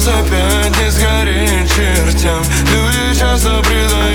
нас опять не сгорит чертям. Люди часто предают.